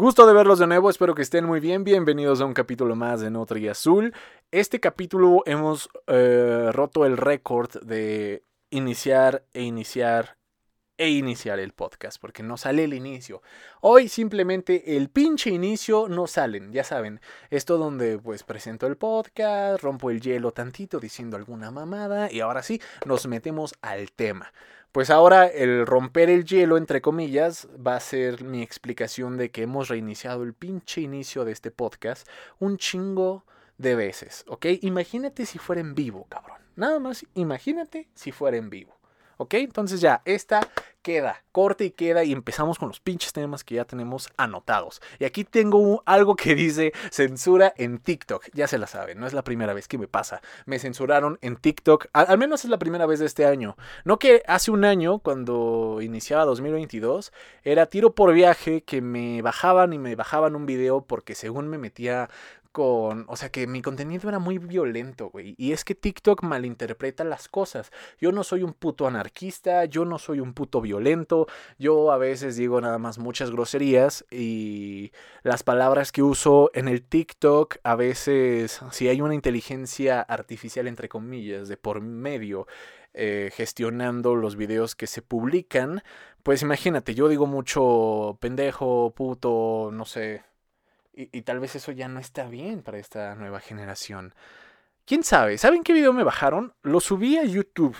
Gusto de verlos de nuevo, espero que estén muy bien. Bienvenidos a un capítulo más de Notre y Azul. Este capítulo hemos eh, roto el récord de iniciar e iniciar e iniciar el podcast, porque no sale el inicio. Hoy simplemente el pinche inicio no salen, ya saben. Esto donde pues presento el podcast, rompo el hielo tantito diciendo alguna mamada y ahora sí nos metemos al tema. Pues ahora el romper el hielo, entre comillas, va a ser mi explicación de que hemos reiniciado el pinche inicio de este podcast un chingo de veces, ¿ok? Imagínate si fuera en vivo, cabrón. Nada más, imagínate si fuera en vivo. ¿Ok? Entonces ya, esta queda, corte y queda y empezamos con los pinches temas que ya tenemos anotados. Y aquí tengo algo que dice censura en TikTok. Ya se la saben, no es la primera vez que me pasa. Me censuraron en TikTok, al, menos es la primera vez de este año. No que hace un año, cuando iniciaba 2022, era tiro por viaje que me bajaban y me bajaban un video porque según me metía con, o sea, que mi contenido era muy violento, güey. Y es que TikTok malinterpreta las cosas. Yo no soy un puto anarquista, yo no soy un puto violento, yo a veces digo nada más muchas groserías y las palabras que uso en el TikTok, a veces, si hay una inteligencia artificial, entre comillas, de por medio, eh, gestionando los videos que se publican, pues imagínate, yo digo mucho pendejo, puto, no sé, y, tal vez eso ya no está bien para esta nueva generación. ¿Quién sabe? ¿Saben qué video me bajaron? Lo subí a YouTube.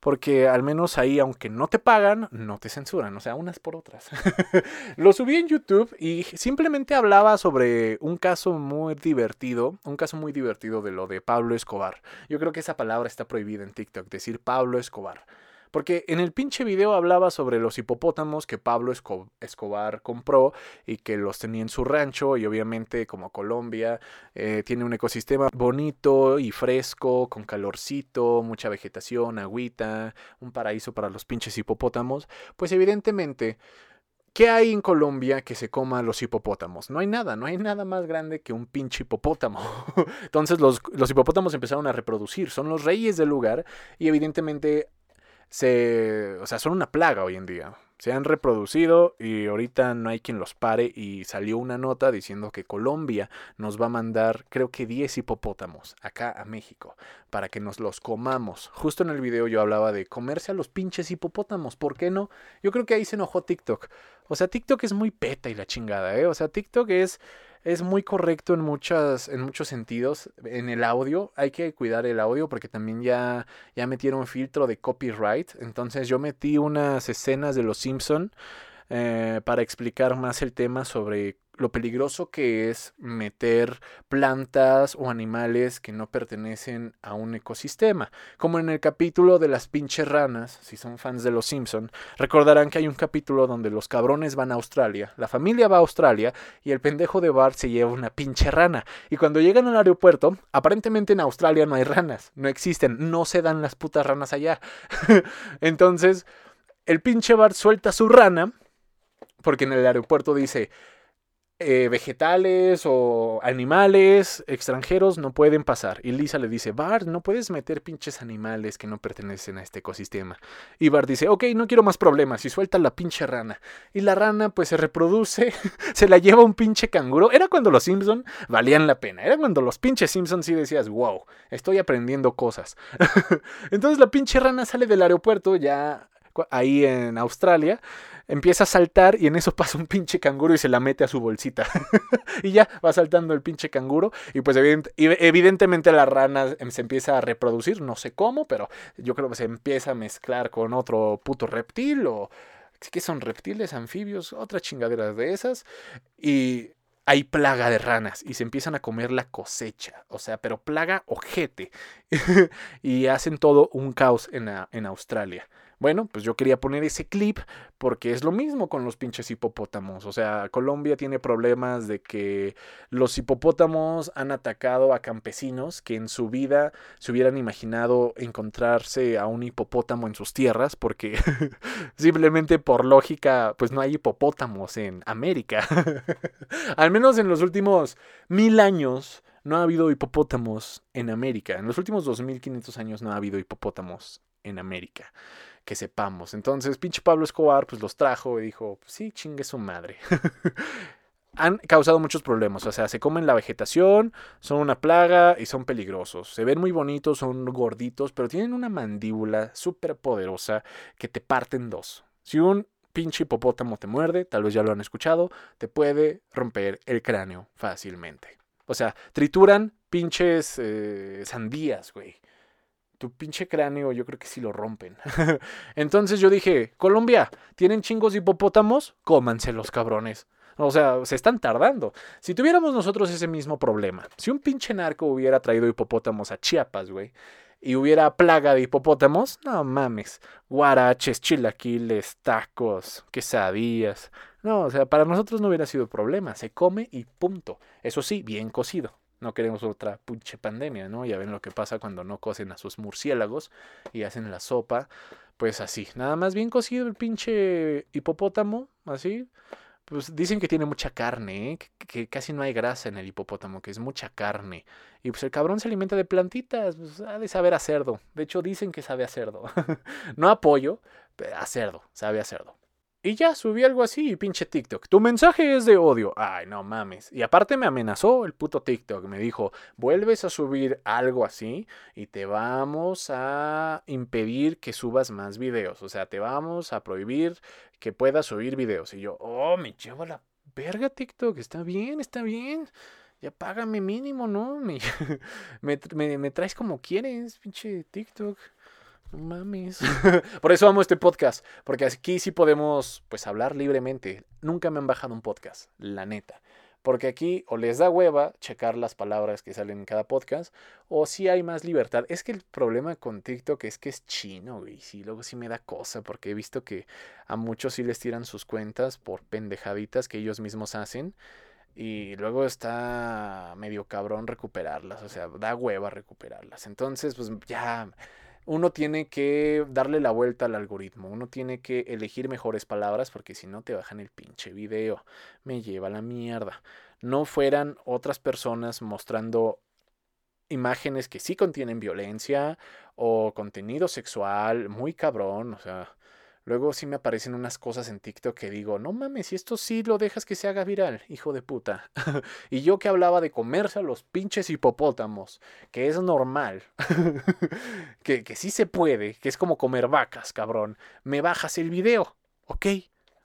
Porque al menos ahí, aunque no te pagan, no te censuran. O sea, unas por otras. lo subí en YouTube y simplemente hablaba sobre un caso muy divertido. Un caso muy divertido de lo de Pablo Escobar. Yo creo que esa palabra está prohibida en TikTok. Decir Pablo Escobar. Porque en el pinche video hablaba sobre los hipopótamos que Pablo Escobar compró y que los tenía en su rancho y obviamente como Colombia eh, tiene un ecosistema bonito y fresco, con calorcito, mucha vegetación, agüita, un paraíso para los pinches hipopótamos, pues evidentemente... ¿Qué hay en Colombia que se coma los hipopótamos? No hay nada, no hay nada más grande que un pinche hipopótamo. Entonces los, los, hipopótamos empezaron a reproducir, son los reyes del lugar y evidentemente se, o sea, son una plaga hoy en día. Se han reproducido y ahorita no hay quien los pare y salió una nota diciendo que Colombia nos va a mandar creo que 10 hipopótamos acá a México para que nos los comamos. Justo en el video yo hablaba de comerse a los pinches hipopótamos, ¿por qué no? Yo creo que ahí se enojó TikTok. O sea, TikTok es muy peta y la chingada, ¿eh? O sea, TikTok es es muy correcto en, muchas, en muchos sentidos. En el audio, hay que cuidar el audio porque también ya, ya metieron filtro de copyright. Entonces yo metí unas escenas de Los Simpson eh, para explicar más el tema sobre lo peligroso que es meter plantas o animales que no pertenecen a un ecosistema. Como en el capítulo de las pinches ranas, si son fans de Los Simpson, recordarán que hay un capítulo donde los cabrones van a Australia, la familia va a Australia y el pendejo de Bart se lleva una pinche rana. Y cuando llegan al aeropuerto, aparentemente en Australia no hay ranas, no existen, no se dan las putas ranas allá. Entonces, el pinche Bart suelta su rana porque en el aeropuerto dice, eh, vegetales o animales extranjeros no pueden pasar. Y Lisa le dice, Bart, no puedes meter pinches animales que no pertenecen a este ecosistema. Y Bart dice, ok, no quiero más problemas. Y suelta la pinche rana. Y la rana pues se reproduce, se la lleva un pinche canguro. Era cuando los Simpson valían la pena. Era cuando los pinches Simpsons sí decías, wow, estoy aprendiendo cosas. Entonces la pinche rana sale del aeropuerto ya ahí en Australia, empieza a saltar y en eso pasa un pinche canguro y se la mete a su bolsita. y ya va saltando el pinche canguro y pues evidentemente la rana em, se empieza a reproducir, no sé cómo, pero yo creo que se empieza a mezclar con otro puto reptil o... ¿Qué son reptiles, anfibios? Otra chingadera de esas. Y hay plaga de ranas y se empiezan a comer la cosecha, o sea, pero plaga ojete. y hacen todo un caos en, en Australia. Bueno, pues yo quería poner ese clip porque es lo mismo con los pinches hipopótamos. O sea, Colombia tiene problemas de que los hipopótamos han atacado a campesinos que en su vida se hubieran imaginado encontrarse a un hipopótamo en sus tierras porque simplemente por lógica, pues no hay hipopótamos en América. Al menos en los últimos mil años no ha habido hipopótamos en América. En los últimos 2500 años no ha habido hipopótamos en América que sepamos. Entonces, pinche Pablo Escobar, pues los trajo y dijo, pues sí, chingue su madre. han causado muchos problemas. O sea, se comen la vegetación, son una plaga y son peligrosos. Se ven muy bonitos, son gorditos, pero tienen una mandíbula súper poderosa que te parte en dos. Si un pinche hipopótamo te muerde, tal vez ya lo han escuchado, te puede romper el cráneo fácilmente. O sea, trituran pinches eh, sandías, güey. Tu pinche cráneo yo creo que sí lo rompen. Entonces yo dije, Colombia, ¿tienen chingos de hipopótamos? Cómanse los cabrones. O sea, se están tardando. Si tuviéramos nosotros ese mismo problema, si un pinche narco hubiera traído hipopótamos a Chiapas, güey, y hubiera plaga de hipopótamos, no mames. Guaraches, chilaquiles, tacos, quesadillas. No, o sea, para nosotros no hubiera sido problema. Se come y punto. Eso sí, bien cocido. No queremos otra pinche pandemia, ¿no? Ya ven lo que pasa cuando no cocen a sus murciélagos y hacen la sopa. Pues así, nada más bien cocido el pinche hipopótamo, así pues dicen que tiene mucha carne, ¿eh? que, casi no hay grasa en el hipopótamo, que es mucha carne. Y pues el cabrón se alimenta de plantitas, pues ha de saber a cerdo. De hecho, dicen que sabe a cerdo. no a pollo, pero a cerdo, sabe a cerdo. Y ya subí algo así, pinche TikTok. Tu mensaje es de odio. Ay, no mames. Y aparte me amenazó el puto TikTok. Me dijo, vuelves a subir algo así y te vamos a impedir que subas más videos. O sea, te vamos a prohibir que puedas subir videos. Y yo, oh, me llevo la verga TikTok. Está bien, está bien. Ya págame mínimo, ¿no? Me, me, me traes como quieres, pinche TikTok mames. Por eso amo este podcast, porque aquí sí podemos pues hablar libremente. Nunca me han bajado un podcast, la neta. Porque aquí o les da hueva checar las palabras que salen en cada podcast, o si hay más libertad. Es que el problema con TikTok es que es chino, güey. Sí, luego sí me da cosa, porque he visto que a muchos sí les tiran sus cuentas por pendejaditas que ellos mismos hacen. Y luego está medio cabrón recuperarlas, o sea, da hueva recuperarlas. Entonces, pues ya uno tiene que darle la vuelta al algoritmo, uno tiene que elegir mejores palabras porque si no te bajan el pinche video, me lleva la mierda. No fueran otras personas mostrando imágenes que sí contienen violencia o contenido sexual muy cabrón, o sea, Luego sí me aparecen unas cosas en TikTok que digo, no mames, si esto sí lo dejas que se haga viral, hijo de puta. y yo que hablaba de comerse a los pinches hipopótamos, que es normal, que, que sí se puede, que es como comer vacas, cabrón. Me bajas el video, ok,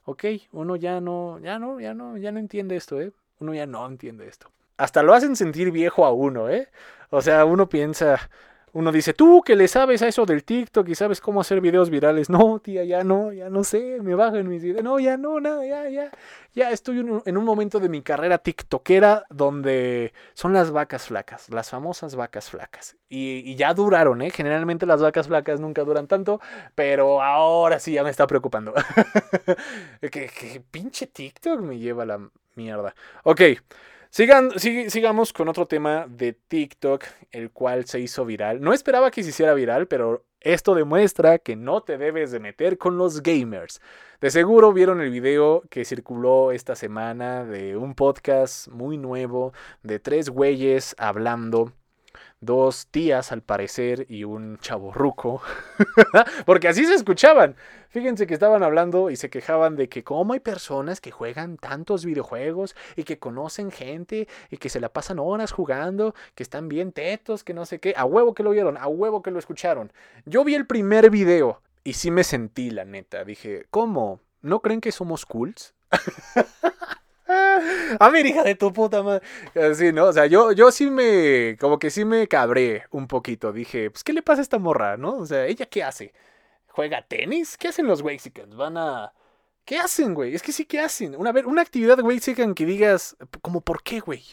ok, uno ya no, ya no, ya no, ya no entiende esto, ¿eh? Uno ya no entiende esto. Hasta lo hacen sentir viejo a uno, ¿eh? O sea, uno piensa, uno dice, tú que le sabes a eso del TikTok y sabes cómo hacer videos virales. No, tía, ya no, ya no sé, me bajan mis videos. No, ya no, nada, ya, ya. Ya estoy en un momento de mi carrera TikTokera donde son las vacas flacas, las famosas vacas flacas. Y, ya duraron, ¿eh? Generalmente las vacas flacas nunca duran tanto, pero ahora sí ya me está preocupando. que, que pinche TikTok me lleva la mierda. Ok. Sigan, sigamos con otro tema de TikTok, el cual se hizo viral. No esperaba que se hiciera viral, pero esto demuestra que no te debes de meter con los gamers. De seguro vieron el video que circuló esta semana de un podcast muy nuevo de tres güeyes hablando dos tías al parecer y un chaborruco, porque así se escuchaban. Fíjense que estaban hablando y se quejaban de que cómo hay personas que juegan tantos videojuegos y que conocen gente y que se la pasan horas jugando, que están bien tetos, que no sé qué. A huevo que lo vieron, a huevo que lo escucharon. Yo vi el primer video y sí me sentí, la neta. Dije, ¿cómo? ¿No creen que somos cools? A ver, hija de tu puta madre. Así, ¿no? O sea, yo, yo sí me. Como que sí me cabré un poquito. Dije, pues, ¿qué le pasa a esta morra, no? O sea, ¿ella qué hace? ¿Juega tenis? ¿Qué hacen los Wexicans? Van a. ¿Qué hacen, güey? Es que sí, ¿qué hacen? Una, una actividad Wexican que digas, como, ¿por qué, güey?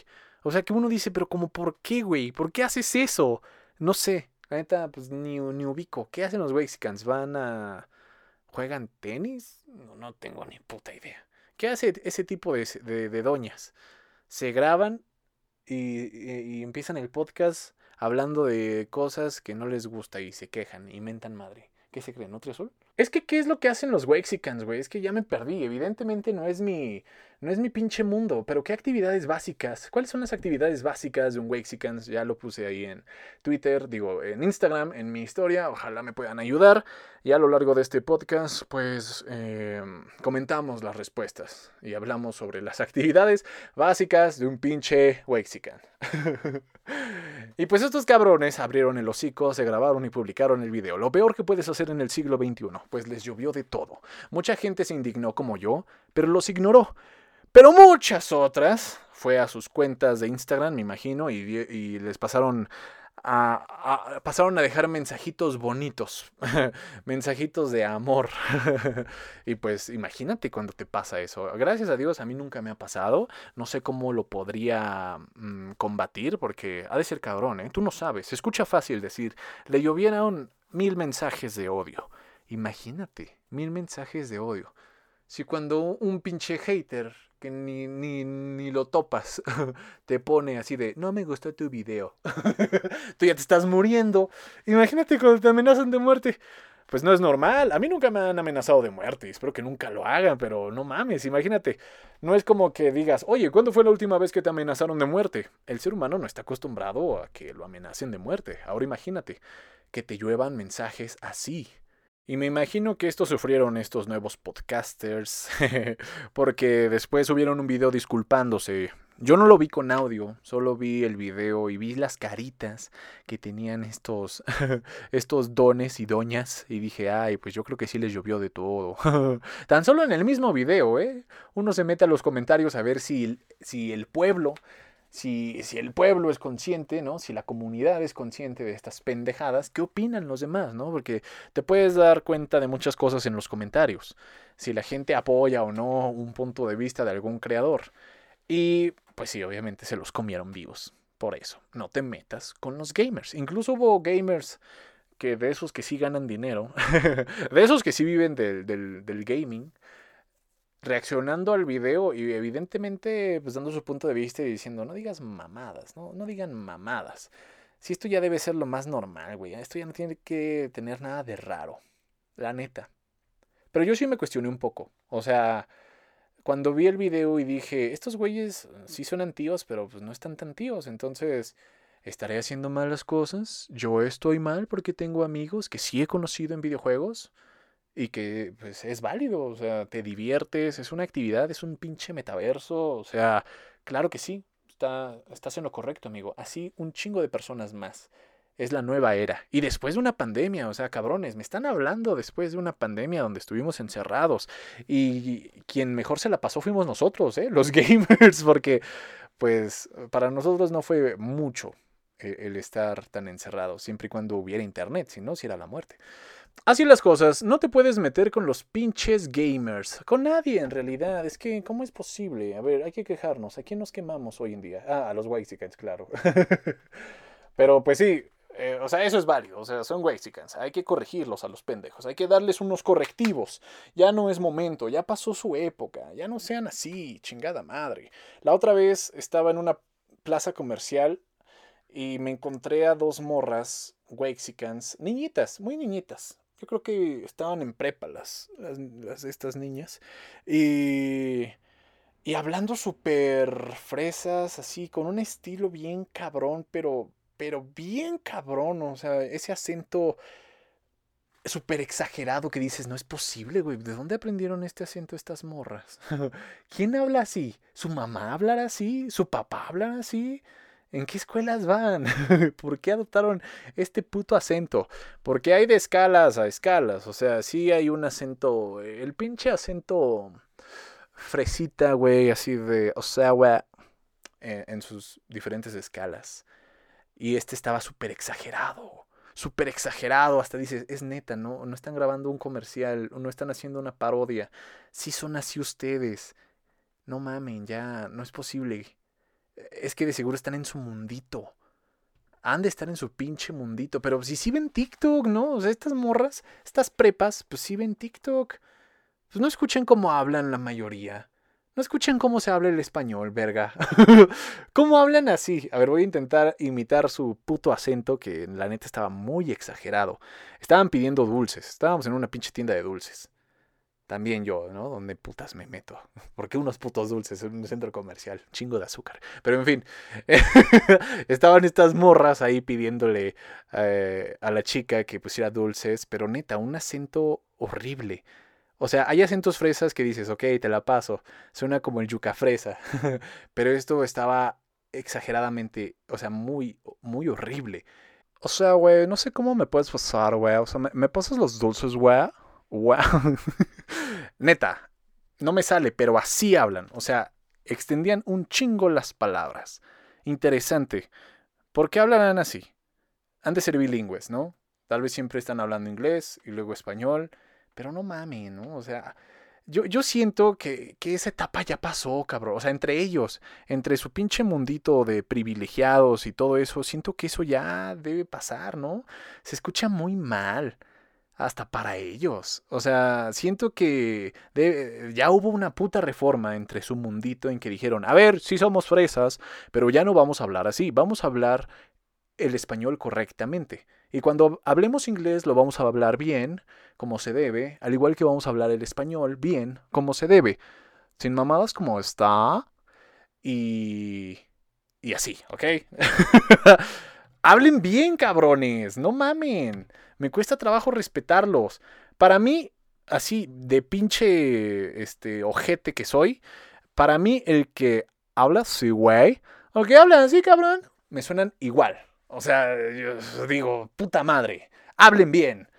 O sea, que uno dice, pero como, ¿por qué, güey? ¿Por qué haces eso? No sé. La neta, pues ni, ni ubico. ¿Qué hacen los Wexicans? ¿Van a. ¿Juegan tenis? No, no tengo ni puta idea. ¿Qué hace ese tipo de, doñas? Se graban y, empiezan el podcast hablando de cosas que no les gusta y se quejan y mentan madre. ¿Qué se creen? ¿Nutria Sol? Es que, ¿qué es lo que hacen los Wexicans, güey? Es que ya me perdí. Evidentemente no es mi. No es mi pinche mundo. Pero ¿qué actividades básicas? ¿Cuáles son las actividades básicas de un Wexicans? Ya lo puse ahí en Twitter, digo, en Instagram, en mi historia. Ojalá me puedan ayudar. Y a lo largo de este podcast, pues eh, comentamos las respuestas. Y hablamos sobre las actividades básicas de un pinche Wexican. Y pues estos cabrones abrieron el hocico, se grabaron y publicaron el video. Lo peor que puedes hacer en el siglo XXI, pues les llovió de todo. Mucha gente se indignó como yo, pero los ignoró. Pero muchas otras fue a sus cuentas de Instagram, me imagino, y, les pasaron pasaron a dejar mensajitos bonitos, mensajitos de amor. y pues imagínate cuando te pasa eso. Gracias a Dios a mí nunca me ha pasado. No sé cómo lo podría mm, combatir porque ha de ser cabrón, ¿eh? Tú no sabes. Se escucha fácil decir, le llovieron mil mensajes de odio. Imagínate, mil mensajes de odio. Si cuando un pinche hater que ni, ni, ni lo topas, te pone así de, no me gustó tu video. Tú ya te estás muriendo. Imagínate cuando te amenazan de muerte. Pues no es normal. A mí nunca me han amenazado de muerte. Espero que nunca lo hagan, pero no mames, imagínate. No es como que digas, oye, ¿cuándo fue la última vez que te amenazaron de muerte? El ser humano no está acostumbrado a que lo amenacen de muerte. Ahora imagínate que te lluevan mensajes así. Y me imagino que esto sufrieron estos nuevos podcasters, porque después subieron un video disculpándose. Yo no lo vi con audio, solo vi el video y vi las caritas que tenían estos, estos dones y doñas y dije, ay, pues yo creo que sí les llovió de todo. Tan solo en el mismo video, ¿eh? Uno se mete a los comentarios a ver si, si el pueblo si, si, el pueblo es consciente, ¿no? Si la comunidad es consciente de estas pendejadas, ¿qué opinan los demás, ¿no? Porque te puedes dar cuenta de muchas cosas en los comentarios. Si la gente apoya o no un punto de vista de algún creador. Y pues sí, obviamente se los comieron vivos. Por eso, no te metas con los gamers. Incluso hubo gamers que de esos que sí ganan dinero, de esos que sí viven del, del, del gaming, reaccionando al video y evidentemente pues dando su punto de vista y diciendo, no digas mamadas, no, no digan mamadas. Si esto ya debe ser lo más normal, güey, esto ya no tiene que tener nada de raro, la neta. Pero yo sí me cuestioné un poco, o sea, cuando vi el video y dije, estos güeyes sí son antiguos, pero pues no están tan tíos, entonces... ¿Estaré haciendo malas cosas? ¿Yo estoy mal porque tengo amigos que sí he conocido en videojuegos? Y que pues es válido, o sea, te diviertes, es una actividad, es un pinche metaverso, o sea, claro que sí, está, estás en lo correcto, amigo. Así un chingo de personas más. Es la nueva era. Y después de una pandemia, o sea, cabrones, me están hablando después de una pandemia donde estuvimos encerrados. Y quien mejor se la pasó fuimos nosotros, ¿eh? Los gamers, porque pues para nosotros no fue mucho eh, el estar tan encerrado, siempre y cuando hubiera internet, si no, si era la muerte. Así las cosas, no te puedes meter con los pinches gamers, con nadie en realidad, es que, ¿cómo es posible? A ver, hay que quejarnos, ¿a quién nos quemamos hoy en día? Ah, a los Waxicans, claro. Pero pues sí, eh, o sea, eso es válido, o sea, son Waxicans, hay que corregirlos a los pendejos, hay que darles unos correctivos, ya no es momento, ya pasó su época, ya no sean así, chingada madre. La otra vez estaba en una plaza comercial y me encontré a dos morras Waxicans, niñitas, muy niñitas, yo creo que estaban en prepa las, las, estas niñas. Y, y hablando súper fresas, así, con un estilo bien cabrón, pero, pero bien cabrón. O sea, ese acento súper exagerado que dices, no es posible, güey. ¿De dónde aprendieron este acento estas morras? ¿Quién habla así? ¿Su mamá hablará así? ¿Su papá hablará así? ¿En qué escuelas van? ¿Por qué adoptaron este puto acento? Porque hay de escalas a escalas. O sea, sí hay un acento. El pinche acento fresita, güey, así de. O sea, güey. En, en sus diferentes escalas. Y este estaba súper exagerado. Súper exagerado. Hasta dices, es neta, ¿no? No están grabando un comercial. No están haciendo una parodia. Sí son así ustedes. No mamen, ya. No es posible es que de seguro están en su mundito. Han de estar en su pinche mundito. Pero si sí ven TikTok, ¿no? O sea, estas morras, estas prepas, pues sí ven TikTok. Pues no escuchan cómo hablan la mayoría. ¿No escuchan cómo se habla el español, verga? ¿Cómo hablan así? A ver, voy a intentar imitar su puto acento que la neta estaba muy exagerado. Estaban pidiendo dulces. Estábamos en una pinche tienda de dulces. También yo, ¿no? ¿Dónde putas me meto? ¿Por qué unos putos dulces en un centro comercial? Chingo de azúcar. Pero en fin, estaban estas morras ahí pidiéndole eh, a la chica que pusiera dulces, pero neta, un acento horrible. O sea, hay acentos fresas que dices, ok, te la paso. Suena como el yuca fresa. Pero esto estaba exageradamente, o sea, muy, muy horrible. O sea, güey, no sé cómo me puedes pasar, güey. O sea, ¿me, pasas los dulces, güey? Wow. Neta, no me sale, pero así hablan. O sea, extendían un chingo las palabras. Interesante. ¿Por qué hablarán así? Han de ser bilingües, ¿no? Tal vez siempre están hablando inglés y luego español pero no mames, ¿no? O sea, yo, yo siento que, que, esa etapa ya pasó, cabrón. O sea, entre ellos, entre su pinche mundito de privilegiados y todo eso, siento que eso ya debe pasar, ¿no? Se escucha muy mal. Hasta para ellos. O sea, siento que ya hubo una puta reforma entre su mundito en que dijeron, a ver, sí somos fresas, pero ya no vamos a hablar así, vamos a hablar el español correctamente. Y cuando hablemos inglés lo vamos a hablar bien, como se debe, al igual que vamos a hablar el español bien, como se debe. Sin mamadas como está y... y así, ¿ok? Hablen bien, cabrones, no mamen. Me cuesta trabajo respetarlos. Para mí, así de pinche este ojete que soy, para mí el que habla así, güey, o que hablan así, cabrón, me suenan igual. O sea, yo digo, puta madre, hablen bien.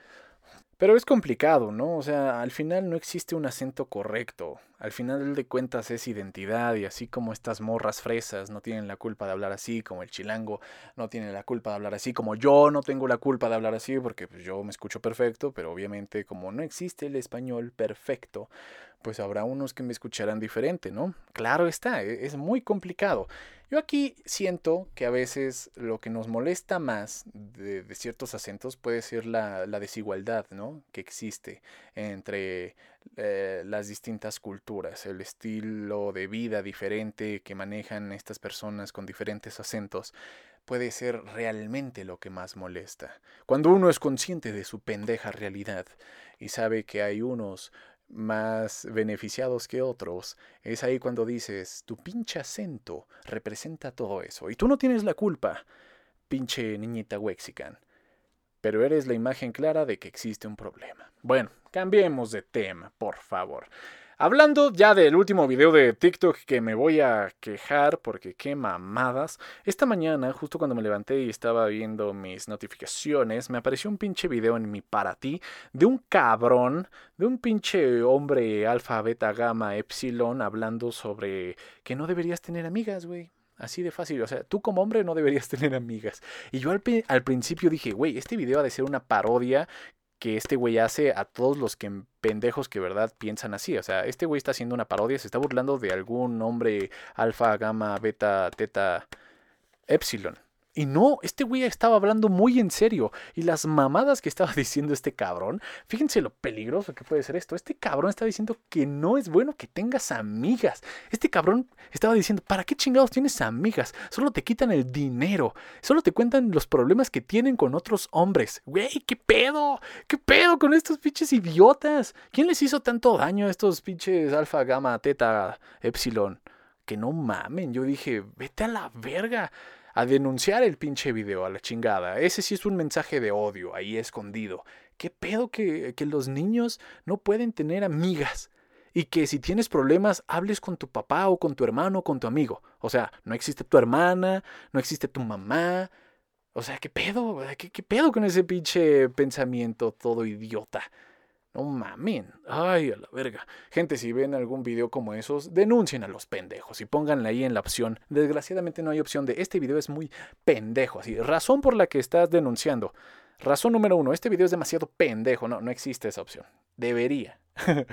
Pero es complicado, ¿no? O sea, al final no existe un acento correcto. Al final de cuentas es identidad y así como estas morras fresas no tienen la culpa de hablar así, como el chilango no tiene la culpa de hablar así, como yo no tengo la culpa de hablar así porque pues, yo me escucho perfecto, pero obviamente como no existe el español perfecto, pues habrá unos que me escucharán diferente, ¿no? Claro está, e, es muy complicado. Yo aquí siento que a veces lo que nos molesta más de, ciertos acentos puede ser la, desigualdad ¿no? que existe entre eh, las distintas culturas, el estilo de vida diferente que manejan estas personas con diferentes acentos puede ser realmente lo que más molesta. Cuando uno es consciente de su pendeja realidad y sabe que hay unos más beneficiados que otros, es ahí cuando dices, tu pinche acento representa todo eso. Y tú no tienes la culpa, pinche niñita wexican. Pero eres la imagen clara de que existe un problema. Bueno, cambiemos de tema, por favor. Hablando ya del último video de TikTok que me voy a quejar porque qué mamadas. Esta mañana, justo cuando me levanté y estaba viendo mis notificaciones, me apareció un pinche video en mi para ti de un cabrón, de un pinche hombre alfa, beta, gamma, epsilon hablando sobre que no deberías tener amigas, güey. Así de fácil. O sea, tú como hombre no deberías tener amigas. Y yo al, principio dije, güey, este video ha de ser una parodia que este güey hace a todos los que pendejos que verdad piensan así. O sea, este güey está haciendo una parodia, se está burlando de algún hombre alfa, gamma, beta, teta, epsilon. Y no, este güey estaba hablando muy en serio. Y las mamadas que estaba diciendo este cabrón, fíjense lo peligroso que puede ser esto. Este cabrón está diciendo que no es bueno que tengas amigas. Este cabrón estaba diciendo, ¿para qué chingados tienes amigas? Solo te quitan el dinero. Solo te cuentan los problemas que tienen con otros hombres. Güey, ¿qué pedo? ¿Qué pedo con estos pinches idiotas? ¿Quién les hizo tanto daño a estos pinches alfa, gamma, teta, epsilon? Que no mamen. Yo dije, vete a la verga a denunciar el pinche video a la chingada. Ese sí es un mensaje de odio ahí escondido. ¿Qué pedo que, que los niños no pueden tener amigas? Y que si tienes problemas, hables con tu papá o con tu hermano o con tu amigo. O sea, no existe tu hermana, no existe tu mamá. O sea, ¿qué pedo? ¿Qué, qué pedo con ese pinche pensamiento todo idiota? No mamen. Ay, a la verga. Gente, si ven algún video como esos, denuncien a los pendejos y pónganle ahí en la opción. Desgraciadamente no hay opción de este video es muy pendejo. Así, razón por la que estás denunciando. Razón número uno, este video es demasiado pendejo. No, no existe esa opción. Debería.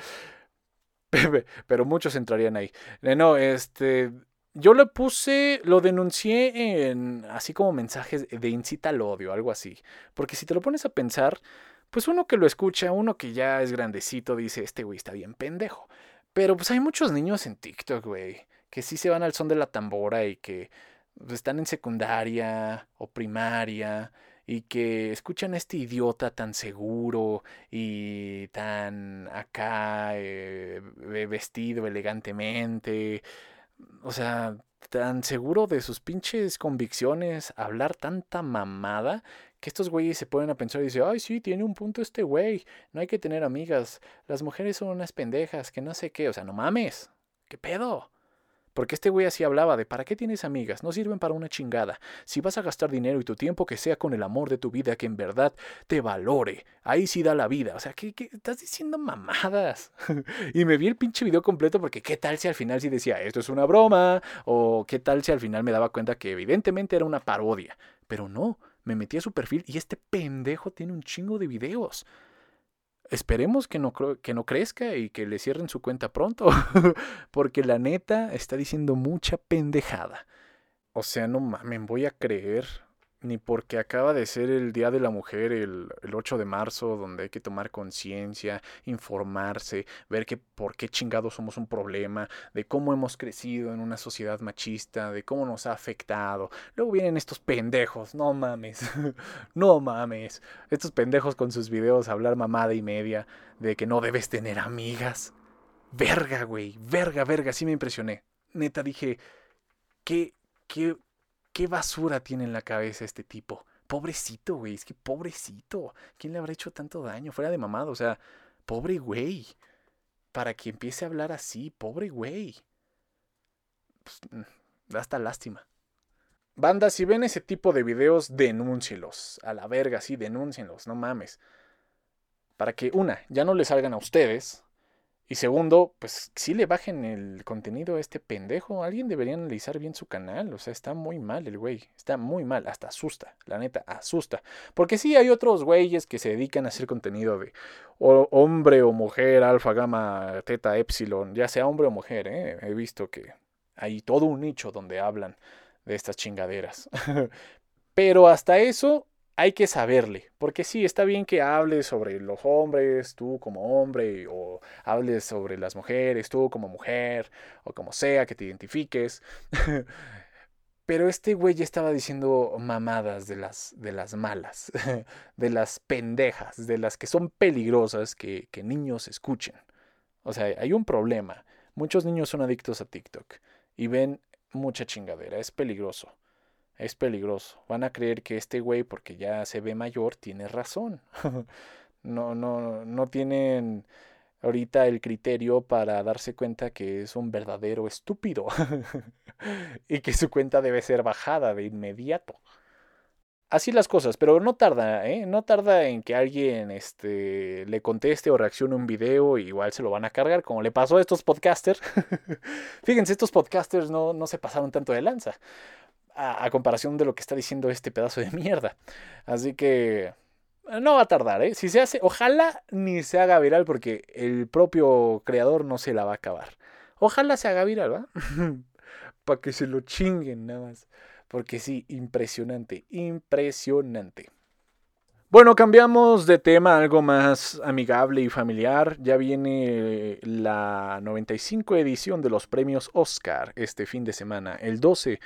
Pero muchos entrarían ahí. Eh, no, este. Yo lo puse, lo denuncié en así como mensajes de incita al odio, algo así. Porque si te lo pones a pensar, pues uno que lo escucha, uno que ya es grandecito, dice, este güey está bien pendejo. Pero pues hay muchos niños en TikTok, güey, que sí se van al son de la tambora y que pues, están en secundaria o primaria y que escuchan a este idiota tan seguro y tan acá eh, vestido elegantemente, o sea, tan seguro de sus pinches convicciones, hablar tanta mamada, que estos güeyes se ponen a pensar y dicen, ay, sí, tiene un punto este güey, no hay que tener amigas, las mujeres son unas pendejas, que no sé qué, o sea, no mames, ¿qué pedo? Porque este güey así hablaba de ¿para qué tienes amigas? No sirven para una chingada. Si vas a gastar dinero y tu tiempo que sea con el amor de tu vida que en verdad te valore. Ahí sí da la vida. O sea, ¿qué, estás diciendo mamadas? y me vi el pinche video completo porque qué tal si al final sí decía esto es una broma o qué tal si al final me daba cuenta que evidentemente era una parodia. Pero no, me metí a su perfil y este pendejo tiene un chingo de videos. Esperemos que no, que no crezca y que le cierren su cuenta pronto, porque la neta está diciendo mucha pendejada. O sea, no mames, voy a creer ni porque acaba de ser el Día de la Mujer el, 8 de marzo, donde hay que tomar conciencia, informarse, ver que por qué chingados somos un problema, de cómo hemos crecido en una sociedad machista, de cómo nos ha afectado. Luego vienen estos pendejos, no mames, no mames, estos pendejos con sus videos hablar mamada y media de que no debes tener amigas. Verga, güey, verga, verga, sí me impresioné. Neta dije, qué, qué, ¿Qué basura tiene en la cabeza este tipo? Pobrecito, güey, es que pobrecito. ¿Quién le habrá hecho tanto daño? Fuera de mamado, o sea, pobre güey. Para que empiece a hablar así, pobre güey. Pues, mm, da hasta lástima. Banda, si ven ese tipo de videos, denúncielos. A la verga, sí, denúncienlos, no mames. Para que, una, ya no le salgan a ustedes, y segundo, pues si le bajen el contenido a este pendejo. Alguien debería analizar bien su canal. O sea, está muy mal el güey. Está muy mal. Hasta asusta. La neta, asusta. Porque sí hay otros güeyes que se dedican a hacer contenido de hombre o mujer, alfa, gamma, teta, epsilon. Ya sea hombre o mujer. ¿eh? He visto que hay todo un nicho donde hablan de estas chingaderas. Pero hasta eso hay que saberle, porque sí, está bien que hables sobre los hombres, tú como hombre, o hables sobre las mujeres, tú como mujer, o como sea, que te identifiques. Pero este güey ya estaba diciendo mamadas de las, de las malas, de las pendejas, de las que son peligrosas que, que niños escuchen. O sea, hay un problema. Muchos niños son adictos a TikTok y ven mucha chingadera, es peligroso es peligroso. Van a creer que este güey, porque ya se ve mayor, tiene razón. no, no, no tienen ahorita el criterio para darse cuenta que es un verdadero estúpido y que su cuenta debe ser bajada de inmediato. Así las cosas, pero no tarda, ¿eh? No tarda en que alguien este, le conteste o reaccione un video, y igual se lo van a cargar, como le pasó a estos podcasters. Fíjense, estos podcasters no, no se pasaron tanto de lanza a, comparación de lo que está diciendo este pedazo de mierda. Así que eh, no va a tardar, ¿eh? Si se hace, ojalá ni se haga viral porque el propio creador no se la va a acabar. Ojalá se haga viral, ¿va? Para que se lo chinguen nada más. Porque sí, impresionante, impresionante. Bueno, cambiamos de tema algo más amigable y familiar. Ya viene la 95 edición de los premios Oscar este fin de semana, el 12,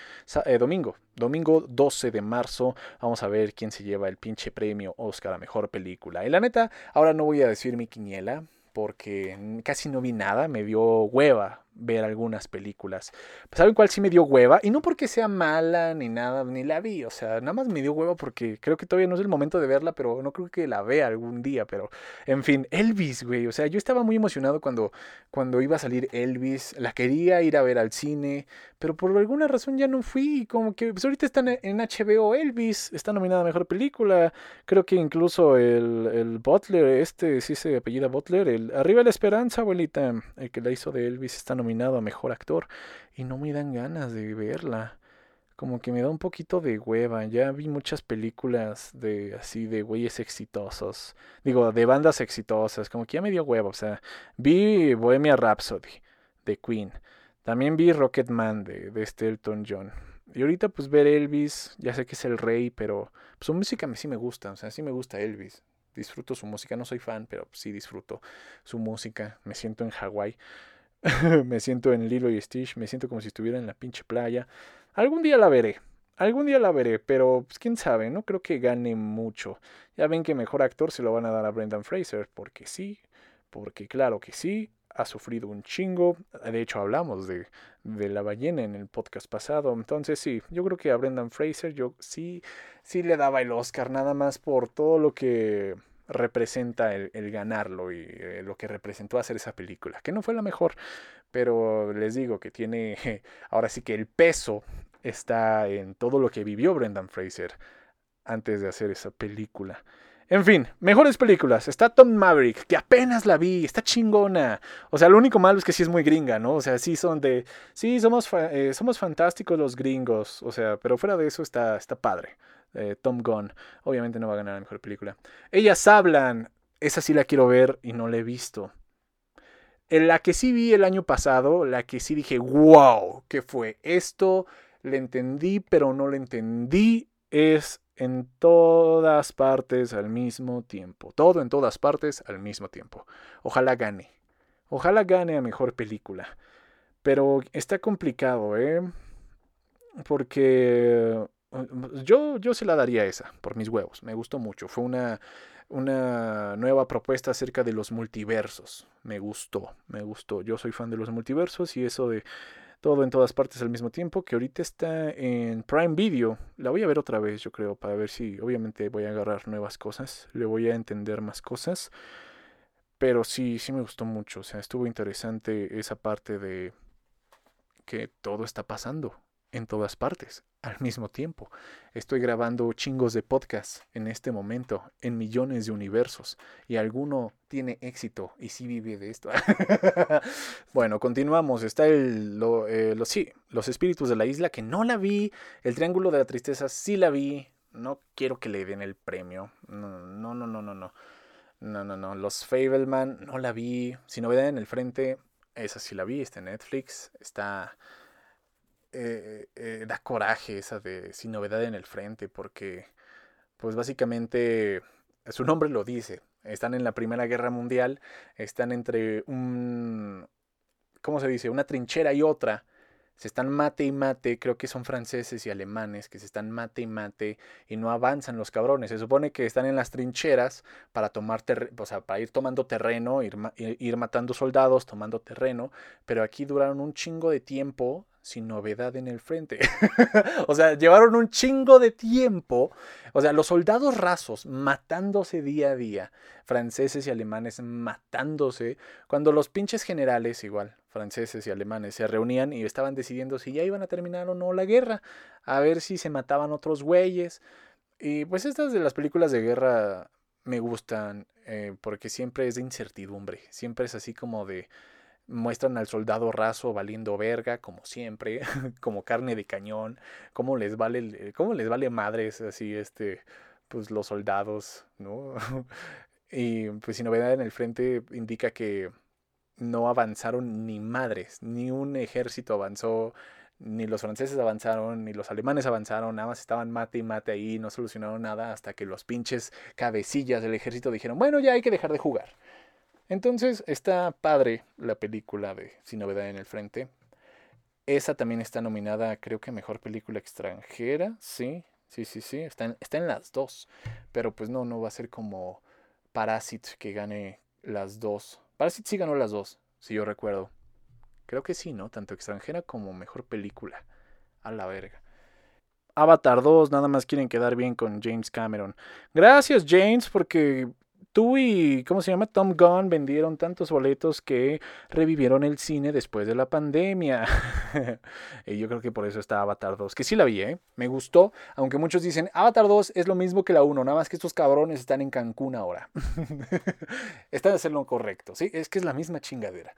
eh, domingo, domingo 12 de marzo. Vamos a ver quién se lleva el pinche premio Oscar a mejor película. Y la neta, ahora no voy a decir mi quiniela porque casi no vi nada, me dio hueva ver algunas películas. ¿Saben cuál sí me dio hueva? Y no porque sea mala ni nada, ni la vi. O sea, nada más me dio hueva porque creo que todavía no es el momento de verla, pero no creo que la vea algún día. Pero, en fin, Elvis, güey. O sea, yo estaba muy emocionado cuando, cuando iba a salir Elvis. La quería ir a ver al cine, pero por alguna razón ya no fui. Como que pues ahorita está en HBO Elvis, está nominada a Mejor Película. Creo que incluso el, el Butler, este sí se apellida Butler, el Arriba la Esperanza, abuelita, el que la hizo de Elvis, está nominado a mejor actor y no me dan ganas de verla. Como que me da un poquito de hueva. Ya vi muchas películas de así de güeyes exitosos. Digo, de bandas exitosas. Como que ya me dio hueva. O sea, vi Bohemia Rhapsody de Queen. También vi Rocketman de, de Stelton John. Y ahorita pues ver Elvis, ya sé que es el rey, pero pues, su música sí me gusta, o sea, sí me gusta Elvis. Disfruto su música, no soy fan, pero sí disfruto su música, me siento en Hawái. me siento en Lilo y Stitch, me siento como si estuviera en la pinche playa. Algún día la veré, algún día la veré, pero pues, quién sabe, no creo que gane mucho. Ya ven que mejor actor se lo van a dar a Brendan Fraser, porque sí, porque claro que sí, ha sufrido un chingo. De hecho, hablamos de, de, la ballena en el podcast pasado. Entonces, sí, yo creo que a Brendan Fraser yo sí, sí le daba el Oscar, nada más por todo lo que representa el, ganarlo y eh, lo que representó hacer esa película, que no fue la mejor, pero les digo que tiene, ahora sí que el peso está en todo lo que vivió Brendan Fraser antes de hacer esa película. En fin, mejores películas. Está Tom Maverick, que apenas la vi, está chingona. O sea, lo único malo es que sí es muy gringa, ¿no? O sea, sí son de. Sí, somos, eh, somos fantásticos los gringos. O sea, pero fuera de eso está, está padre. Eh, Tom Gunn. Obviamente no va a ganar la mejor película. Ellas hablan. Esa sí la quiero ver y no la he visto. En la que sí vi el año pasado, la que sí dije, wow, ¿qué fue? Esto le entendí, pero no le entendí. Es en todas partes al mismo tiempo. Todo en todas partes al mismo tiempo. Ojalá gane. Ojalá gane a mejor película. Pero está complicado, ¿eh? Porque yo, yo se la daría esa, por mis huevos. Me gustó mucho. Fue una, una nueva propuesta acerca de los multiversos. Me gustó, me gustó. Yo soy fan de los multiversos y eso de todo en todas partes al mismo tiempo, que ahorita está en Prime Video. La voy a ver otra vez, yo creo, para ver si obviamente voy a agarrar nuevas cosas, le voy a entender más cosas. Pero sí, sí me gustó mucho, o sea, estuvo interesante esa parte de que todo está pasando en todas partes al mismo tiempo. Estoy grabando chingos de podcasts en este momento, en millones de universos, y alguno tiene éxito y sí vive de esto. bueno, continuamos. Está el, eh, sí, los espíritus de la isla, que no la vi. El triángulo de la tristeza sí la vi. No quiero que le den el premio. No, no, no, no, no. No, no, no. Los Fableman no la vi. Si novedad en el frente, esa sí la vi. Está en Netflix. Está eh, eh, da coraje esa de sin novedad en el frente, porque pues básicamente su nombre lo dice. Están en la Primera Guerra Mundial, están entre un, ¿cómo se dice? Una trinchera y otra. Se están mate y mate, creo que son franceses y alemanes, que se están mate y mate y no avanzan los cabrones. Se supone que están en las trincheras para tomar o sea, para ir tomando terreno, ir, ir matando soldados, tomando terreno, pero aquí duraron un chingo de tiempo sin novedad en el frente. o sea, llevaron un chingo de tiempo. O sea, los soldados rasos matándose día a día, franceses y alemanes matándose, cuando los pinches generales, igual, franceses y alemanes, se reunían y estaban decidiendo si ya iban a terminar o no la guerra, a ver si se mataban otros güeyes. Y pues estas de las películas de guerra me gustan eh, porque siempre es de incertidumbre, siempre es así como de muestran al soldado raso valiendo verga, como siempre, como carne de cañón, cómo les vale, cómo les vale madres así, este, pues los soldados, ¿no? y pues sin novedad en el frente indica que no avanzaron ni madres, ni un ejército avanzó, ni los franceses avanzaron, ni los alemanes avanzaron, nada más estaban mate y mate ahí, no solucionaron nada hasta que los pinches cabecillas del ejército dijeron, bueno, ya hay que dejar de jugar. Entonces está padre la película de Sin novedad en el frente. Esa también está nominada, creo que mejor película extranjera. Sí, sí, sí, sí. Está en, las dos. Pero pues no, no va a ser como Parasite que gane las dos. Parasite sí ganó las dos, si yo recuerdo. Creo que sí, ¿no? Tanto extranjera como mejor película. A la verga. Avatar 2, nada más quieren quedar bien con James Cameron. Gracias, James, porque tú y, ¿cómo se llama? Tom Gunn vendieron tantos boletos que revivieron el cine después de la pandemia. y yo creo que por eso está Avatar 2, que sí la vi, ¿eh? Me gustó, aunque muchos dicen, Avatar 2 es lo mismo que la 1, nada más que estos cabrones están en Cancún ahora. Están haciendo lo correcto, ¿sí? Es que es la misma chingadera.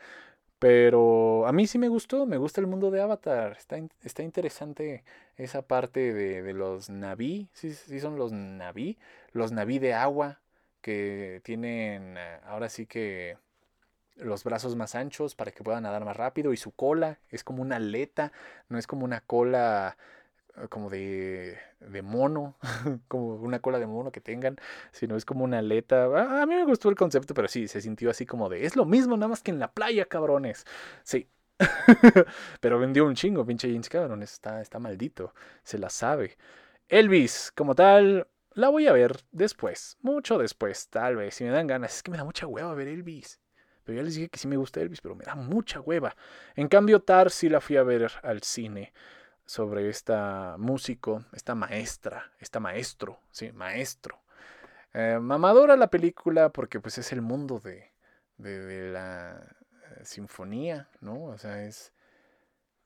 Pero a mí sí me gustó, me gusta el mundo de Avatar. Está, está interesante esa parte de, de los Naví, sí, sí son los Naví, los Naví de agua, que tienen eh, ahora sí que los brazos más anchos para que puedan nadar más rápido y su cola es como una aleta, no es como una cola como de, de mono, como una cola de mono que tengan, sino es como una aleta. A, mí me gustó el concepto, pero sí, se sintió así como de, es lo mismo, nada más que en la playa, cabrones. Sí. pero vendió un chingo, pinche James Cameron, está, está maldito, se la sabe. Elvis, como tal, la voy a ver después, mucho después, tal vez, si me dan ganas. Es que me da mucha hueva ver Elvis. Pero ya les dije que sí me gusta Elvis, pero me da mucha hueva. En cambio, Tar sí la fui a ver al cine sobre esta músico, esta maestra, esta maestro, sí, maestro. Eh, mamadora la película porque pues es el mundo de, de, la eh, sinfonía, ¿no? O sea, es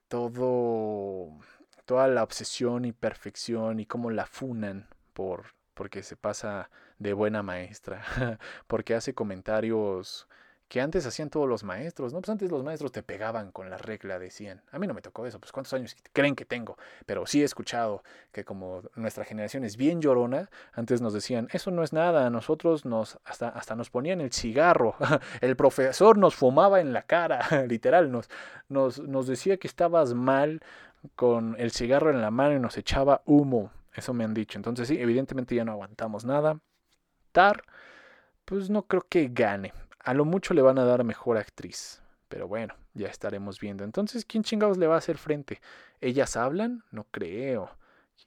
todo, toda la obsesión y perfección y cómo la funan por, porque se pasa de buena maestra, porque hace comentarios que antes hacían todos los maestros, ¿no? Pues antes los maestros te pegaban con la regla, decían. A mí no me tocó eso, pues cuántos años creen que tengo, pero sí he escuchado que como nuestra generación es bien llorona, antes nos decían, eso no es nada, nosotros nos, hasta, hasta nos ponían el cigarro, el profesor nos fumaba en la cara, literal, nos, nos, nos decía que estabas mal con el cigarro en la mano y nos echaba humo, eso me han dicho. Entonces sí, evidentemente ya no aguantamos nada. Tar, pues no creo que gane. A lo mucho le van a dar mejor actriz. Pero bueno, ya estaremos viendo. Entonces, ¿quién chingados le va a hacer frente? ¿Ellas hablan? No creo.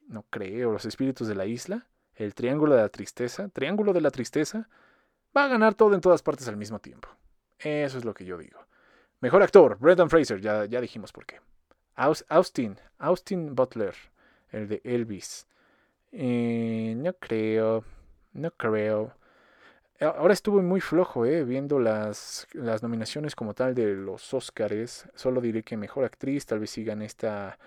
No creo. ¿Los espíritus de la isla? ¿El triángulo de la tristeza? ¿Triángulo de la tristeza? Va a ganar todo en todas partes al mismo tiempo. Eso es lo que yo digo. Mejor actor, Brendan Fraser, ya, ya dijimos por qué. Austin, Austin Butler, el de Elvis. Eh, no creo, no creo. Ahora estuve muy flojo, eh, viendo las, las nominaciones como tal de los Oscars. Solo diré que mejor actriz, tal vez sigan esta,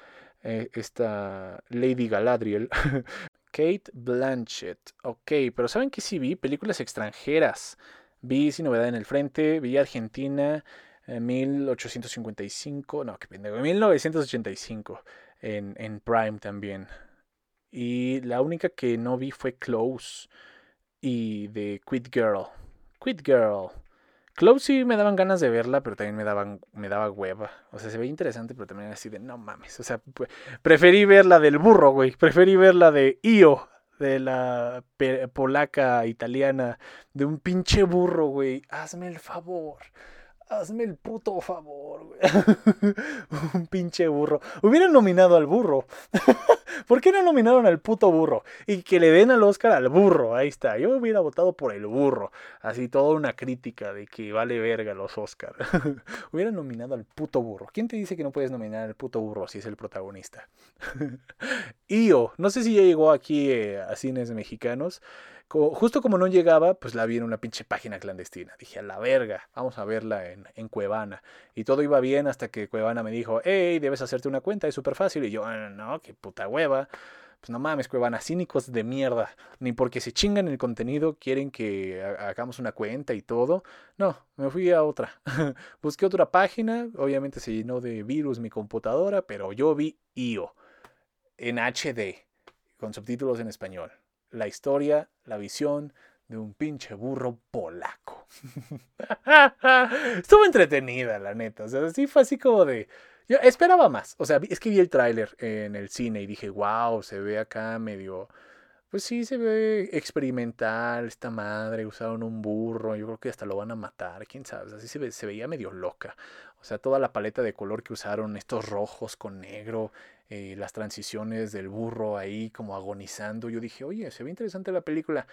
eh, esta Lady Galadriel. Kate Blanchett. Ok, pero ¿saben que sí vi? Películas extranjeras. Vi Sin Novedad en el Frente, vi Argentina, en eh, 1855, no, que pendejo, 1985 en, en Prime también. Y la única que no vi fue Close y de Quit Girl. Quit Girl. Close sí me daban ganas de verla, pero también me, daban, me daba hueva. O sea, se ve interesante, pero también así de no mames. O sea, preferí ver la del burro, güey. Preferí ver la de Io, de la polaca italiana, de un pinche burro, güey. Hazme el favor. Hazme el puto favor, güey. Un pinche burro. Hubieran nominado al burro. ¿Por qué no nominaron al puto burro? Y que le den al Oscar al burro. Ahí está. Yo hubiera votado por el burro. Así toda una crítica de que vale verga los Oscars. hubieran nominado al puto burro. ¿Quién te dice que no puedes nominar al puto burro si es el protagonista? Io. No sé si ya llegó aquí eh, a cines mexicanos justo como no llegaba, pues la vi en una pinche página clandestina. Dije, a la verga, vamos a verla en, en Cuevana. Y todo iba bien hasta que Cuevana me dijo, hey, debes hacerte una cuenta, es súper fácil. Y yo, ah, no, qué puta hueva. Pues no mames, Cuevana, cínicos de mierda. Ni porque se chingan el contenido quieren que hagamos una cuenta y todo. No, me fui a otra. Busqué otra página, obviamente se llenó de virus mi computadora, pero yo vi IO en HD, con subtítulos en español la historia, la visión de un pinche burro polaco. Estuvo entretenida, la neta. O sea, sí fue así como de. Yo esperaba más. O sea, es que vi el tráiler en el cine y dije, wow, se ve acá medio. Pues sí, se ve experimental, esta madre, usaron un burro, yo creo que hasta lo van a matar, quién sabe, así se, se veía medio loca. O sea, toda la paleta de color que usaron, estos rojos con negro, eh, las transiciones del burro ahí como agonizando. Yo dije, oye, se ve interesante la película.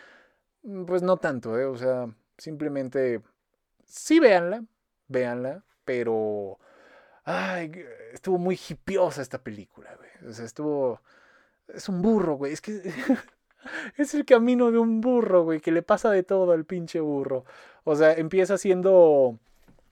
Mm, pues no tanto, ¿eh? O sea, simplemente sí véanla, véanla, pero... Ay, estuvo muy hipiosa esta película, güey. O sea, estuvo... Es un burro, güey. Es que... es el camino de un burro, güey, que le pasa de todo al pinche burro. O sea, empieza siendo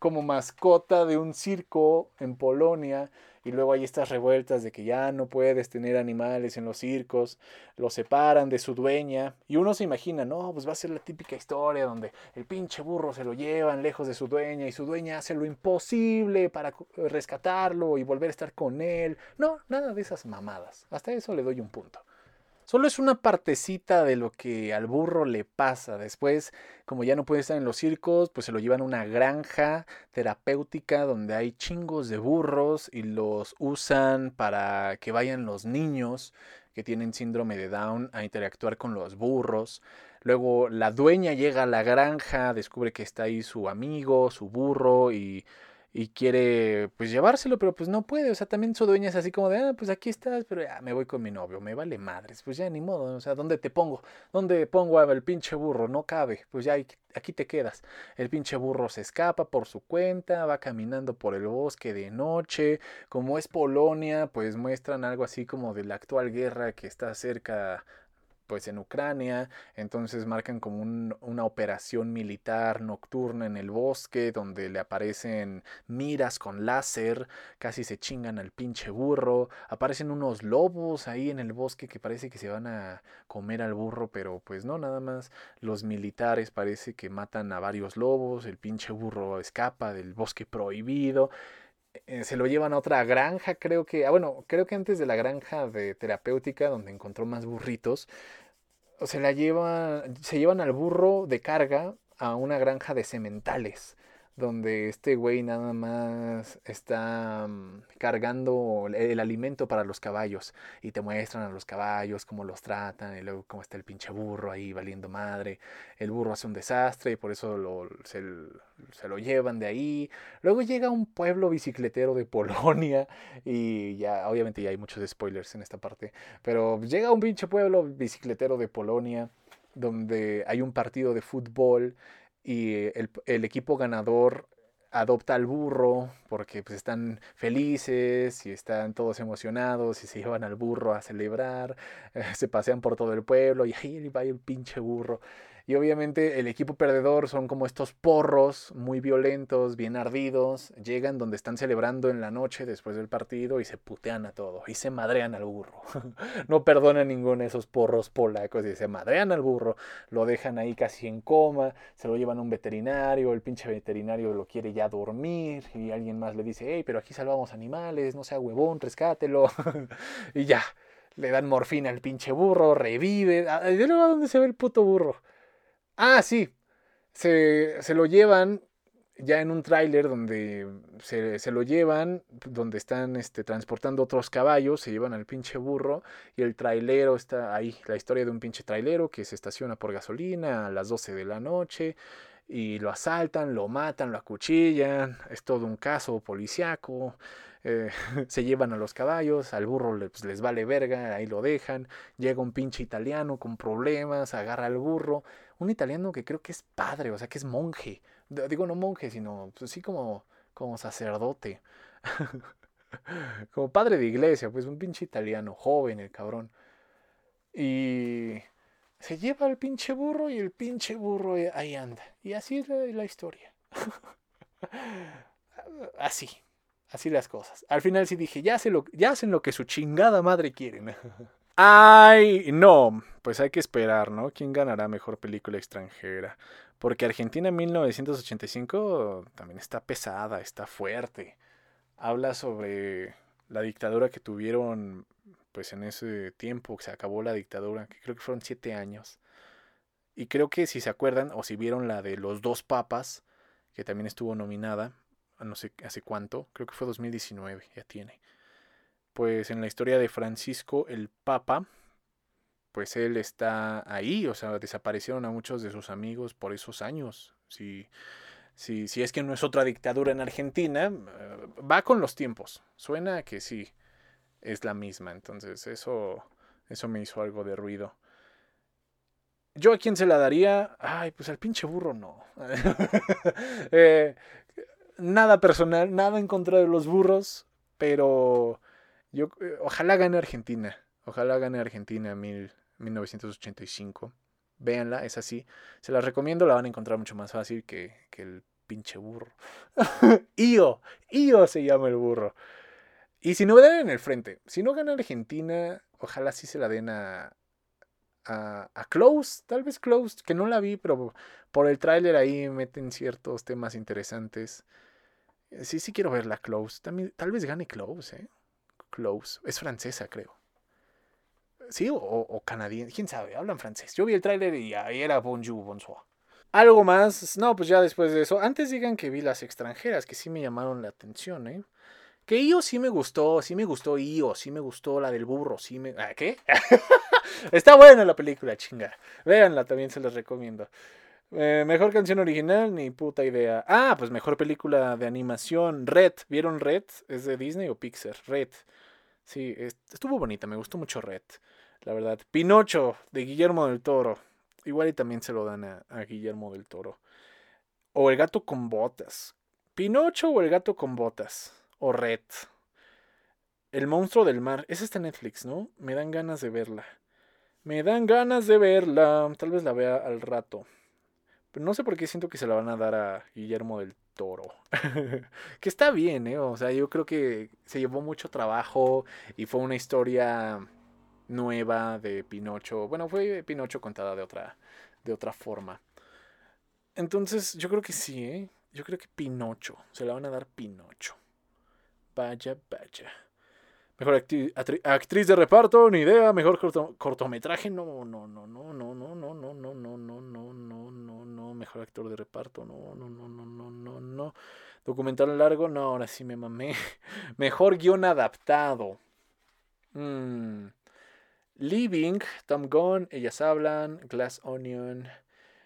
como mascota de un circo en Polonia y luego hay estas revueltas de que ya no puedes tener animales en los circos, los separan de su dueña y uno se imagina, no, pues va a ser la típica historia donde el pinche burro se lo llevan lejos de su dueña y su dueña hace lo imposible para rescatarlo y volver a estar con él. No, nada de esas mamadas. Hasta eso le doy un punto. Solo es una partecita de lo que al burro le pasa. Después, como ya no puede estar en los circos, pues se lo llevan a una granja terapéutica donde hay chingos de burros y los usan para que vayan los niños que tienen síndrome de Down a interactuar con los burros. Luego la dueña llega a la granja, descubre que está ahí su amigo, su burro y y quiere pues llevárselo, pero pues no puede, o sea, también su dueña es así como de, ah, pues aquí estás, pero ya me voy con mi novio, me vale madres, pues ya ni modo, o sea, ¿dónde te pongo? ¿Dónde pongo al pinche burro? No cabe, pues ya aquí te quedas. El pinche burro se escapa por su cuenta, va caminando por el bosque de noche, como es Polonia, pues muestran algo así como de la actual guerra que está cerca pues en Ucrania, entonces marcan como una operación militar nocturna en el bosque donde le aparecen miras con láser, casi se chingan al pinche burro, aparecen unos lobos ahí en el bosque que parece que se van a comer al burro, pero pues no, nada más. Los militares parece que matan a varios lobos, el pinche burro escapa del bosque prohibido, eh, se lo llevan a otra granja, creo que, ah, bueno, creo que antes de la granja de terapéutica donde encontró más burritos, se la llevan, se llevan al burro de carga a una granja de sementales donde este güey nada más está mm, cargando el, alimento para los caballos y te muestran a los caballos cómo los tratan y luego cómo está el pinche burro ahí valiendo madre. El burro hace un desastre y por eso lo, se, se, lo llevan de ahí. Luego llega un pueblo bicicletero de Polonia y ya obviamente ya hay muchos spoilers en esta parte, pero llega un pinche pueblo bicicletero de Polonia donde hay un partido de fútbol y el, equipo ganador adopta al burro porque pues están felices y están todos emocionados y se llevan al burro a celebrar, se pasean por todo el pueblo y ahí va el pinche burro y obviamente el equipo perdedor son como estos porros muy violentos, bien ardidos. Llegan donde están celebrando en la noche después del partido y se putean a todo. Y se madrean al burro. no perdonan ninguno de esos porros polacos y se madrean al burro. Lo dejan ahí casi en coma. Se lo llevan a un veterinario. El pinche veterinario lo quiere ya dormir. Y alguien más le dice, hey, pero aquí salvamos animales. No sea huevón, rescátelo. y ya. Le dan morfina al pinche burro, revive. ¿De luego a dónde se ve el puto burro? Ah, sí. Se, se lo llevan ya en un tráiler donde se, se, lo llevan, donde están este, transportando otros caballos, se llevan al pinche burro y el trailero está ahí, la historia de un pinche trailero que se estaciona por gasolina a las 12 de la noche y lo asaltan, lo matan, lo acuchillan, es todo un caso policiaco. Eh, se llevan a los caballos, al burro les, pues, les vale verga, ahí lo dejan, llega un pinche italiano con problemas, agarra al burro, un italiano que creo que es padre, o sea, que es monje. Digo, no monje, sino pues, sí como, como sacerdote. como padre de iglesia, pues un pinche italiano, joven el cabrón. Y se lleva al pinche burro y el pinche burro ahí anda. Y así es la, historia. así, así las cosas. Al final sí dije, ya, lo, ya hacen lo que su chingada madre quieren. Ay, no, pues hay que esperar, ¿no? ¿Quién ganará mejor película extranjera? Porque Argentina 1985 también está pesada, está fuerte. Habla sobre la dictadura que tuvieron, pues en ese tiempo, que se acabó la dictadura, que creo que fueron siete años. Y creo que si se acuerdan o si vieron la de los dos papas, que también estuvo nominada, no sé hace cuánto, creo que fue 2019, ya tiene pues en la historia de Francisco el Papa, pues él está ahí, o sea, desaparecieron a muchos de sus amigos por esos años. Si, si, si es que no es otra dictadura en Argentina, eh, va con los tiempos. Suena que sí, es la misma. Entonces eso, eso me hizo algo de ruido. ¿Yo a quién se la daría? Ay, pues al pinche burro no. Eh, nada personal, nada en contra de los burros, pero yo, eh, ojalá gane Argentina. Ojalá gane Argentina en 1985. Véanla, es así. Se la recomiendo, la van a encontrar mucho más fácil que, el pinche burro. Io, Io se llama el burro. Y si no dan en el frente, si no gana Argentina, ojalá sí se la den a, a, Close, tal vez Close, que no la vi, pero por el tráiler ahí meten ciertos temas interesantes. Sí, sí quiero verla Close. También, tal vez gane Close, ¿eh? Close. Es francesa, creo. Sí, o, o canadiense, quién sabe, hablan francés. Yo vi el tráiler y ahí era bonjour, bonsoir. Algo más, no, pues ya después de eso. Antes digan que vi las extranjeras, que sí me llamaron la atención, ¿eh? Que Io sí me gustó, sí me gustó Io, sí me gustó la del burro, sí me... ¿Ah, ¿Qué? Está buena la película, chinga. Véanla, también se las recomiendo. Eh, mejor canción original, ni puta idea. Ah, pues mejor película de animación, Red. ¿Vieron Red? ¿Es de Disney o Pixar? Red. Sí, estuvo bonita, me gustó mucho Red, la verdad. Pinocho, de Guillermo del Toro. Igual y también se lo dan a, a Guillermo del Toro. O El gato con botas. Pinocho o El gato con botas o Red. El monstruo del mar. Esa está Netflix, ¿no? Me dan ganas de verla. Me dan ganas de verla. Tal vez la vea al rato. Pero no sé por qué siento que se la van a dar a Guillermo del Toro. que está bien, ¿eh? O sea, yo creo que se llevó mucho trabajo y fue una historia nueva de Pinocho. Bueno, fue Pinocho contada de otra, de otra forma. Entonces, yo creo que sí, ¿eh? Yo creo que Pinocho. Se la van a dar Pinocho. Vaya, vaya. Mejor actriz de reparto, ni idea. Mejor cortometraje, no, no, no, no, no, no, no, no, no, no, no, no, no, no, no. Mejor actor de reparto, no, no, no, no, no, no, no. Documental largo, no, ahora sí me mamé. Mejor guion adaptado. Living, Tom Gunn, Ellas Hablan, Glass Onion,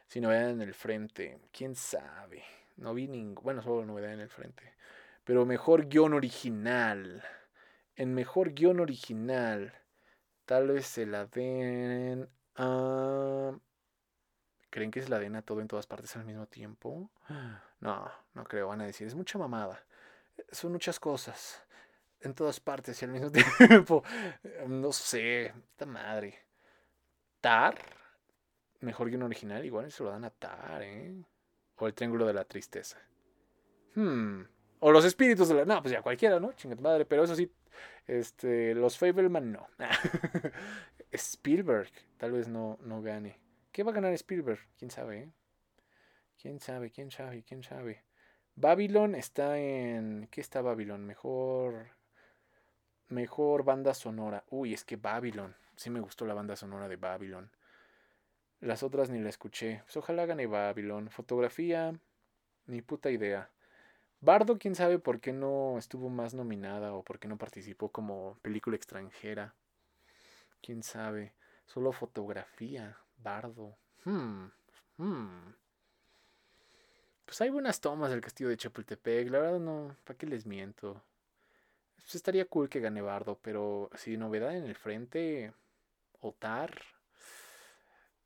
Sin novedad en el frente. ¿Quién sabe? No vi ningún... Bueno, solo novedad en el frente. Pero mejor guion original. En mejor guion original. Tal vez se la den. ¿Creen que se la den a todo en todas partes al mismo tiempo? No, no creo. Van a decir, es mucha mamada. Son muchas cosas. En todas partes y al mismo tiempo. No sé. Esta madre. Tar. Mejor guion original. Igual se lo dan a Tar, ¿eh? O el Triángulo de la Tristeza. Hmm. O los espíritus de la. No, pues ya cualquiera, ¿no? Chingat madre. Pero eso sí, este, los Fableman no. Spielberg, tal vez no, no gane. ¿Qué va a ganar Spielberg? ¿Quién sabe? Eh? ¿Quién sabe? ¿Quién sabe? ¿Quién sabe? Babylon está en. ¿Qué está Babylon? Mejor. Mejor banda sonora. Uy, es que Babylon. Sí me gustó la banda sonora de Babylon. Las otras ni la escuché. Pues ojalá gane Babylon. Fotografía. Ni puta idea. Bardo, quién sabe por qué no estuvo más nominada o por qué no participó como película extranjera. Quién sabe. Solo fotografía. Bardo. Hmm. Hmm. Pues hay buenas tomas del castillo de Chapultepec. La verdad no. ¿Para qué les miento? Pues estaría cool que gane Bardo, pero si novedad en el frente. Otar.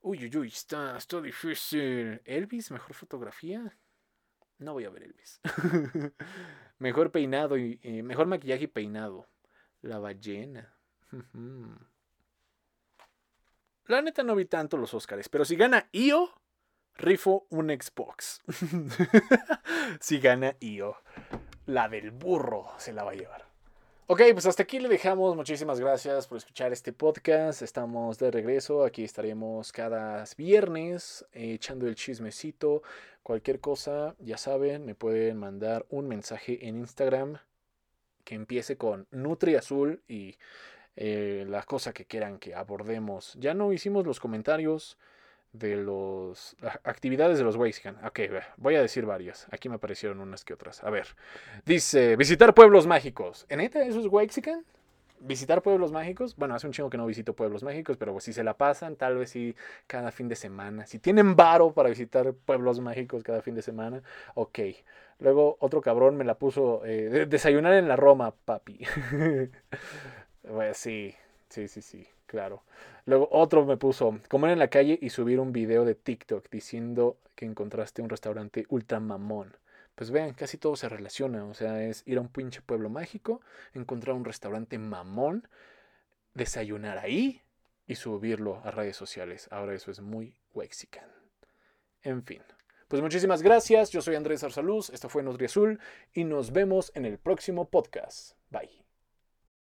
Uy, uy, uy, está, está difícil. Elvis, mejor fotografía. No voy a ver Elvis. mejor peinado y mejor maquillaje y peinado. La ballena. La neta no vi tanto los Oscars, pero si gana Io, rifo un Xbox. si gana Io, la del burro se la va a llevar. Ok, pues hasta aquí le dejamos. Muchísimas gracias por escuchar este podcast. Estamos de regreso. Aquí estaremos cada viernes eh, echando el chismecito. Cualquier cosa, ya saben, me pueden mandar un mensaje en Instagram que empiece con Nutri Azul y eh, la cosa que quieran que abordemos. Ya no hicimos los comentarios de las actividades de los Waxican. Ok, voy a decir varias. Aquí me aparecieron unas que otras. A ver. Dice, visitar pueblos mágicos. ¿En neta eso es Waxican? ¿Visitar pueblos mágicos? Bueno, hace un chingo que no visito pueblos mágicos, pero si se la pasan, tal vez sí cada fin de semana. Si tienen varo para visitar pueblos mágicos cada fin de semana, ok. Luego otro cabrón me la puso, eh, desayunar en la Roma, papi. pues sí, sí, sí, sí, claro. Luego otro me puso comer en la calle y subir un video de TikTok diciendo que encontraste un restaurante ultra mamón. Pues vean, casi todo se relaciona. O sea, es ir a un pinche pueblo mágico, encontrar un restaurante mamón, desayunar ahí y subirlo a redes sociales. Ahora eso es muy wexican. En fin. Pues muchísimas gracias. Yo soy Andrés Arsaluz. Esto fue Nutri Azul y nos vemos en el próximo podcast. Bye.